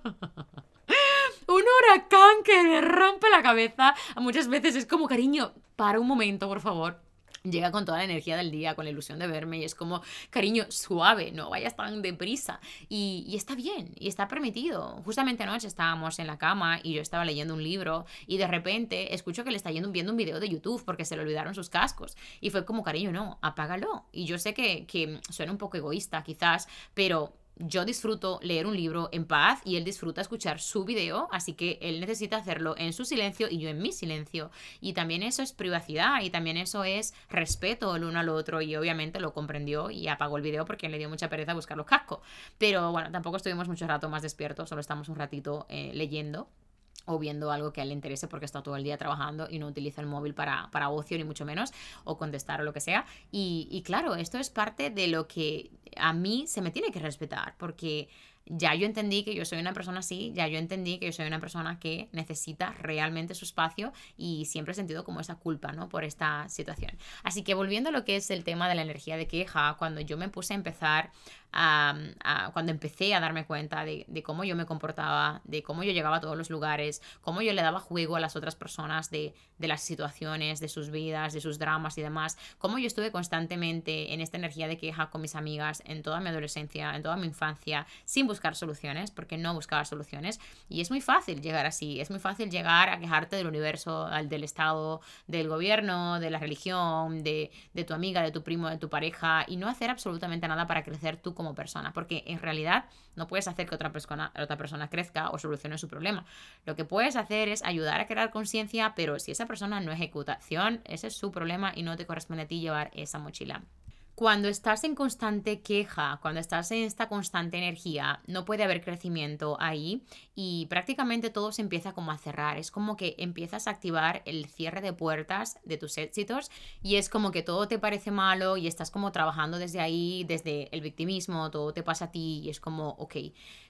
un huracán que me rompe la cabeza. Muchas veces es como, cariño, para un momento, por favor. Llega con toda la energía del día, con la ilusión de verme y es como, cariño, suave, no vayas tan deprisa. Y, y está bien, y está permitido. Justamente anoche estábamos en la cama y yo estaba leyendo un libro y de repente escucho que le está yendo, viendo un video de YouTube porque se le olvidaron sus cascos. Y fue como, cariño, no, apágalo. Y yo sé que, que suena un poco egoísta quizás, pero yo disfruto leer un libro en paz y él disfruta escuchar su video, así que él necesita hacerlo en su silencio y yo en mi silencio. Y también eso es privacidad y también eso es respeto el uno al otro y obviamente lo comprendió y apagó el video porque le dio mucha pereza buscar los cascos. Pero bueno, tampoco estuvimos mucho rato más despiertos, solo estamos un ratito eh, leyendo o viendo algo que a él le interese porque está todo el día trabajando y no utiliza el móvil para, para ocio ni mucho menos, o contestar o lo que sea. Y, y claro, esto es parte de lo que a mí se me tiene que respetar, porque ya yo entendí que yo soy una persona así, ya yo entendí que yo soy una persona que necesita realmente su espacio y siempre he sentido como esa culpa, ¿no? Por esta situación. Así que volviendo a lo que es el tema de la energía de queja, cuando yo me puse a empezar cuando empecé a darme cuenta de, cómo yo me comportaba, de cómo yo llegaba a todos los lugares, cómo yo le daba juego a las otras personas de, de las situaciones, de sus vidas, de sus dramas y demás, cómo yo estuve constantemente en esta energía de queja con mis amigas en toda mi adolescencia, en toda mi infancia, sin buscar soluciones, porque no buscaba soluciones. Y es muy fácil llegar así, es muy fácil llegar a quejarte del universo, del Estado, del gobierno, de la religión, de, de tu amiga, de tu primo, de tu pareja, y no hacer absolutamente nada para crecer tú como como persona, porque en realidad no puedes hacer que otra persona, otra persona crezca o solucione su problema. Lo que puedes hacer es ayudar a crear conciencia, pero si esa persona no ejecuta acción, ese es su problema y no te corresponde a ti llevar esa mochila. Cuando estás en constante queja, cuando estás en esta constante energía, no puede haber crecimiento ahí y prácticamente todo se empieza como a cerrar. Es como que empiezas a activar el cierre de puertas de tus éxitos y es como que todo te parece malo y estás como trabajando desde ahí, desde el victimismo, todo te pasa a ti y es como, ok,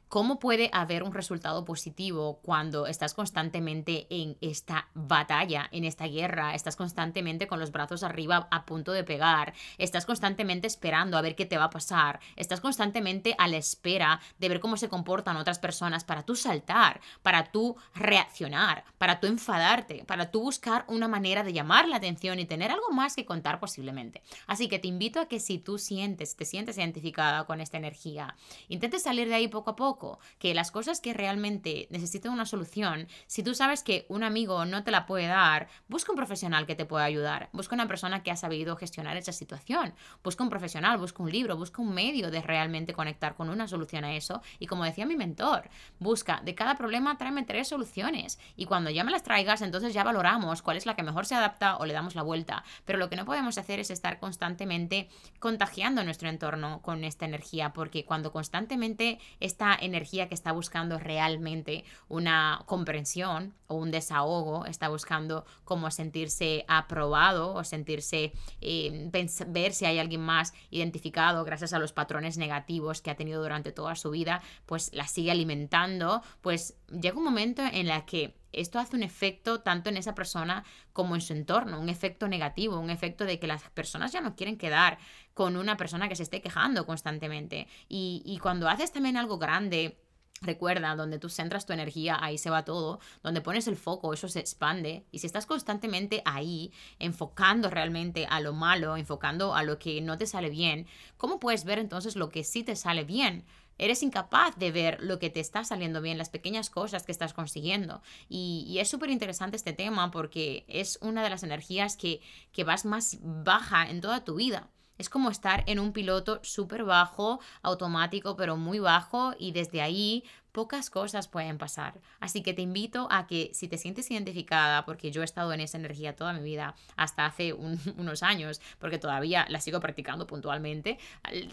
¿Cómo puede haber un resultado positivo cuando estás constantemente en esta batalla, en esta guerra? Estás constantemente con los brazos arriba a punto de pegar, estás constantemente esperando a ver qué te va a pasar, estás constantemente a la espera de ver cómo se comportan otras personas para tú saltar, para tú reaccionar, para tú enfadarte, para tú buscar una manera de llamar la atención y tener algo más que contar posiblemente. Así que te invito a que si tú sientes, te sientes identificada con esta energía, intentes salir de ahí poco a poco que las cosas que realmente necesitan una solución, si tú sabes que un amigo no te la puede dar, busca un profesional que te pueda ayudar, busca una persona que ha sabido gestionar esa situación, busca un profesional, busca un libro, busca un medio de realmente conectar con una solución a eso. Y como decía mi mentor, busca de cada problema tráeme tres soluciones. Y cuando ya me las traigas entonces ya valoramos cuál es la que mejor se adapta o le damos la vuelta, pero lo que no podemos hacer es estar constantemente contagiando nuestro entorno con esta energía porque cuando constantemente esta energía que está buscando realmente una comprensión o un desahogo, está buscando cómo sentirse aprobado o sentirse, eh, ver si hay alguien más identificado gracias a los patrones negativos que ha tenido durante toda su vida, pues la sigue alimentando, pues llega un momento en el que esto hace un efecto tanto en esa persona como en su entorno, un efecto negativo, un efecto de que las personas ya no quieren quedar con una persona que se esté quejando constantemente. Y, cuando haces también algo grande, Recuerda, donde tú centras tu energía, ahí se va todo. Donde pones el foco, eso se expande. Y si estás constantemente ahí, enfocando realmente a lo malo, enfocando a lo que no te sale bien, ¿cómo puedes ver entonces lo que sí te sale bien? Eres incapaz de ver lo que te está saliendo bien, las pequeñas cosas que estás consiguiendo. Y, es súper interesante este tema porque es una de las energías que, que vas más baja en toda tu vida. Es como estar en un piloto súper bajo, automático, pero muy bajo, y desde ahí pocas cosas pueden pasar. Así que te invito a que si te sientes identificada, porque yo he estado en esa energía toda mi vida, hasta hace (laughs) unos años, porque todavía la sigo practicando puntualmente,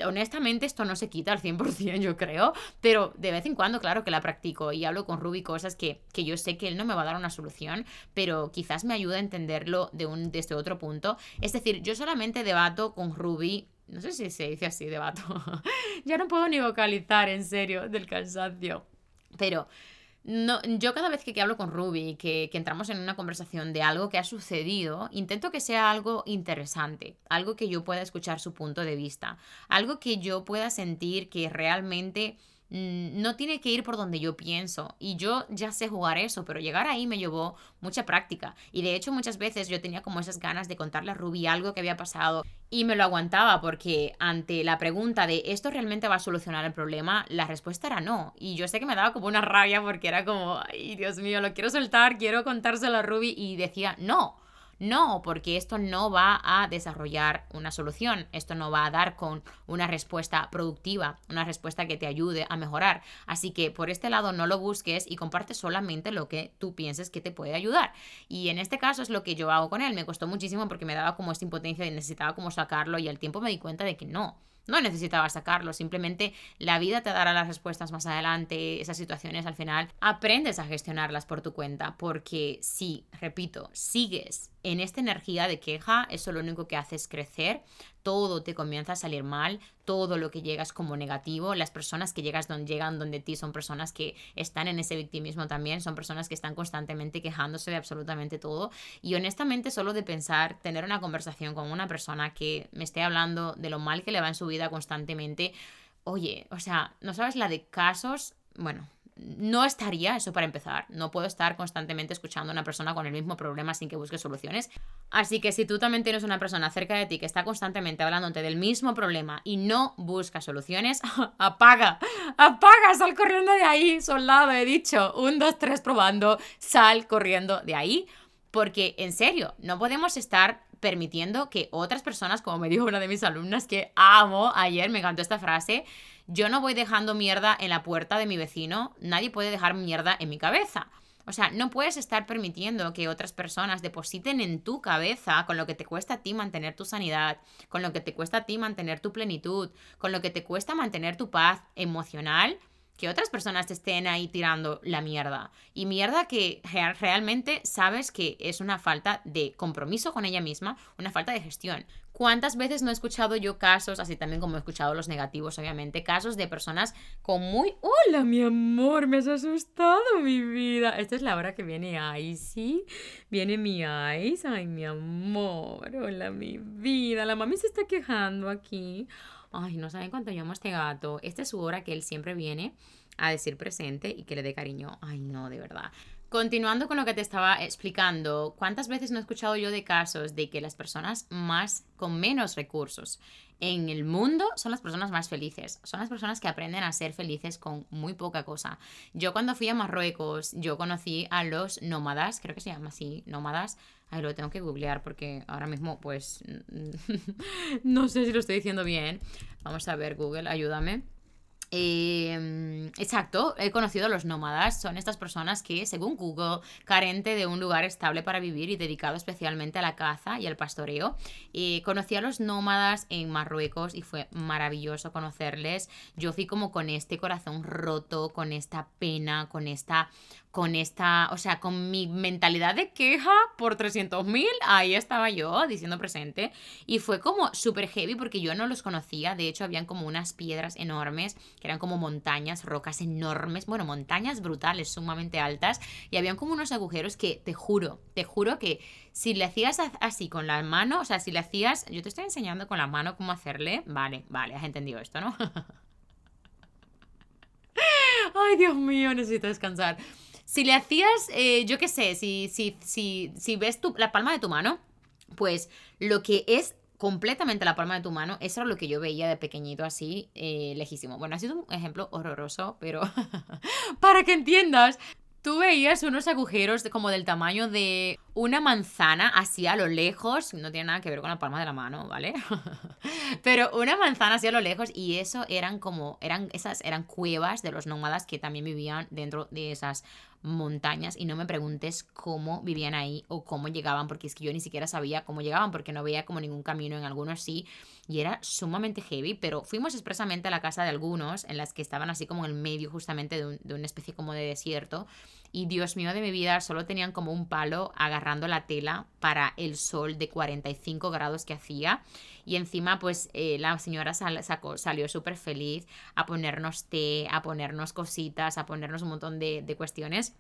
honestamente esto no se quita al 100%, yo creo, pero de vez en cuando, claro que la practico y hablo con Ruby cosas que, que yo sé que él no me va a dar una solución, pero quizás me ayuda a entenderlo de un, desde otro punto. Es decir, yo solamente debato con Ruby no sé si se dice así, debato. (laughs) ya no puedo ni vocalizar, en serio, del cansancio. Pero yo cada vez que, hablo con Ruby, que, entramos en una conversación de algo que ha sucedido, intento que sea algo interesante, algo que yo pueda escuchar su punto de vista, algo que yo pueda sentir que realmente no tiene que ir por donde yo pienso. Y yo ya sé jugar eso, pero llegar ahí me llevó mucha práctica. Y de hecho muchas veces yo tenía como esas ganas de contarle a Ruby algo que había pasado y me lo aguantaba porque ante la pregunta de ¿esto realmente va a solucionar el problema? La respuesta era no. Y yo sé que me daba como una rabia porque era como, ay Dios mío, lo quiero soltar, quiero contárselo a Ruby y decía no. No, porque esto no va a desarrollar una solución, esto no va a dar con una respuesta productiva, una respuesta que te ayude a mejorar. Así que por este lado no lo busques y comparte solamente lo que tú pienses que te puede ayudar. Y en este caso es lo que yo hago con él. Me costó muchísimo porque me daba como esta impotencia y necesitaba como sacarlo y al tiempo me di cuenta de que no no necesitaba sacarlo, simplemente la vida te dará las respuestas más adelante, esas situaciones al final aprendes a gestionarlas por tu cuenta, porque si, repito, sigues en esta energía de queja, eso lo único que hace es crecer, todo te comienza a salir mal, todo lo que llegas como negativo, las personas que llegas donde llegan donde ti son personas que están en ese victimismo también, son personas que están constantemente quejándose de absolutamente todo. Y honestamente solo de pensar tener una conversación con una persona que me esté hablando de lo mal que le va en su vida constantemente, oye, o sea, no sabes la de casos, bueno, no estaría, eso para empezar, no puedo estar constantemente escuchando a una persona con el mismo problema sin que busque soluciones. Así que si tú también tienes una persona cerca de ti que está constantemente hablándote del mismo problema y no busca soluciones, (laughs) apaga, apaga, sal corriendo de ahí, soldado, he dicho, un, dos, tres probando, sal corriendo de ahí, porque en serio, no podemos estar permitiendo que otras personas, como me dijo una de mis alumnas que amo ayer, me encantó esta frase, yo no voy dejando mierda en la puerta de mi vecino, nadie puede dejar mierda en mi cabeza. O sea, no puedes estar permitiendo que otras personas depositen en tu cabeza con lo que te cuesta a ti mantener tu sanidad, con lo que te cuesta a ti mantener tu plenitud, con lo que te cuesta mantener tu paz emocional, que otras personas te estén ahí tirando la mierda. Y mierda que realmente sabes que es una falta de compromiso con ella misma, una falta de gestión. ¿Cuántas veces no he escuchado yo casos, así también como he escuchado los negativos, obviamente, casos de personas con muy... Hola, mi amor, me has asustado, mi vida. Esta es la hora que viene Icy. Viene mi Ice. Ay, mi amor. Hola, mi vida. La mami se está quejando aquí. Ay, no saben cuánto a este gato. Esta es su hora que él siempre viene a decir presente y que le dé cariño. Ay, no, de verdad. Continuando con lo que te estaba explicando, ¿cuántas veces no he escuchado yo de casos de que las personas más con menos recursos en el mundo son las personas más felices? Son las personas que aprenden a ser felices con muy poca cosa. Yo cuando fui a Marruecos, yo conocí a los nómadas, creo que se llama así, nómadas. Ay, lo tengo que googlear porque ahora mismo pues (laughs) no sé si lo estoy diciendo bien. Vamos a ver, Google, ayúdame. Em, exacto, he conocido a los nómadas. Son estas personas que, según Google, carente de un lugar estable para vivir y dedicado especialmente a la caza y al pastoreo. conocí a los nómadas en Marruecos y fue maravilloso conocerles. Yo fui como con este corazón roto, con esta pena, con esta con esta, o sea, con mi mentalidad de queja por 300 mil, ahí estaba yo diciendo presente. Y fue como súper heavy porque yo no los conocía. De hecho, habían como unas piedras enormes, que eran como montañas, rocas enormes, bueno, montañas brutales, sumamente altas. Y habían como unos agujeros que te juro, te juro que si le hacías así con la mano, o sea, si le hacías, yo te estoy enseñando con la mano cómo hacerle, vale, vale, has entendido esto, ¿no? (laughs) Ay, Dios mío, necesito descansar. Si le hacías, eh, yo qué sé, si, si, si, si ves tu, la palma de tu mano, pues lo que es completamente la palma de tu mano, eso era lo que yo veía de pequeñito así, eh, lejísimo. Bueno, ha sido un ejemplo horroroso, pero (laughs) para que entiendas, tú veías unos agujeros como del tamaño de una manzana así a lo lejos, no tiene nada que ver con la palma de la mano, ¿vale? (laughs) Pero una manzana así a lo lejos y eso eran como, eran, esas eran cuevas de los nómadas que también vivían dentro de esas montañas y no me preguntes cómo vivían ahí o cómo llegaban, porque es que yo ni siquiera sabía cómo llegaban, porque no veía como ningún camino, en algunos sí, y era sumamente heavy, pero fuimos expresamente a la casa de algunos, en las que estaban así como en el medio justamente de, de una especie como de desierto, y Dios mío de mi vida, solo tenían como un palo agarrando la tela para el sol de 45 grados que hacía. Y encima, pues eh, la señora sacó, salió súper feliz a ponernos té, a ponernos cositas, a ponernos un montón de, cuestiones.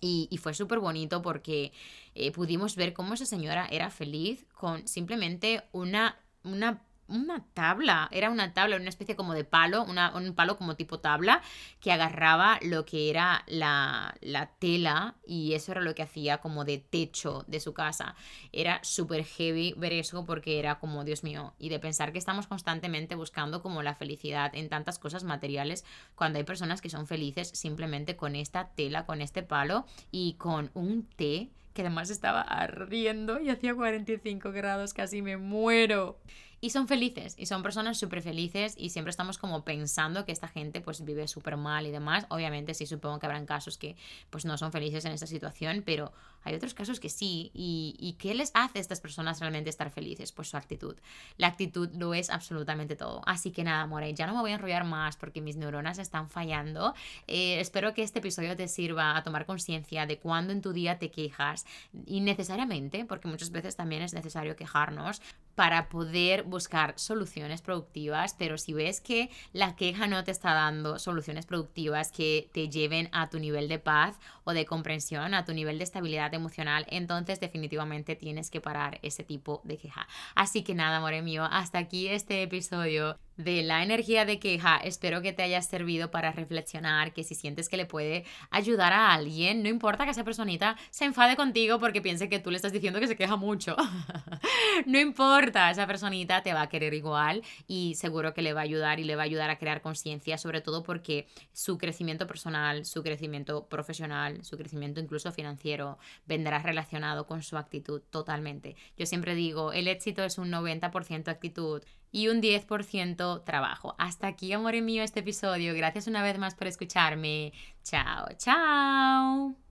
Y, fue súper bonito porque eh, pudimos ver cómo esa señora era feliz con simplemente una, una una tabla, era una tabla, una especie como de palo, un palo como tipo tabla, que agarraba lo que era la, la tela y eso era lo que hacía como de techo de su casa. Era súper heavy ver eso porque era como, Dios mío, y de pensar que estamos constantemente buscando como la felicidad en tantas cosas materiales, cuando hay personas que son felices simplemente con esta tela, con este palo y con un té que además estaba ardiendo y hacía 45 grados, casi me muero. Y son felices, y son personas súper felices y siempre estamos como pensando que esta gente pues vive súper mal y demás. Obviamente sí supongo que habrán casos que pues no son felices en esta situación, pero hay otros casos que sí. ¿Y, y qué les hace a estas personas realmente estar felices? Pues su actitud. La actitud lo es absolutamente todo. Así que nada, More, ya no me voy a enrollar más porque mis neuronas están fallando. Eh, espero que este episodio te sirva a tomar conciencia de cuándo en tu día te quejas, innecesariamente, porque muchas veces también es necesario quejarnos, para poder buscar soluciones productivas, pero si ves que la queja no te está dando soluciones productivas que te lleven a tu nivel de paz o de comprensión, a tu nivel de estabilidad emocional, entonces definitivamente tienes que parar ese tipo de queja. Así que nada, amor mío, hasta aquí este episodio de la energía de queja. Espero que te haya servido para reflexionar, que si sientes que le puede ayudar a alguien, no importa que esa personita se enfade contigo porque piense que tú le estás diciendo que se queja mucho. (laughs) no importa, esa personita te va a querer igual y seguro que le va a ayudar y le va a ayudar a crear conciencia, sobre todo porque su crecimiento personal, su crecimiento profesional, su crecimiento incluso financiero vendrá relacionado con su actitud totalmente. Yo siempre digo, el éxito es un 90% actitud y un 10% trabajo. Hasta aquí, amor mío, este episodio. Gracias una vez más por escucharme. Chao, chao.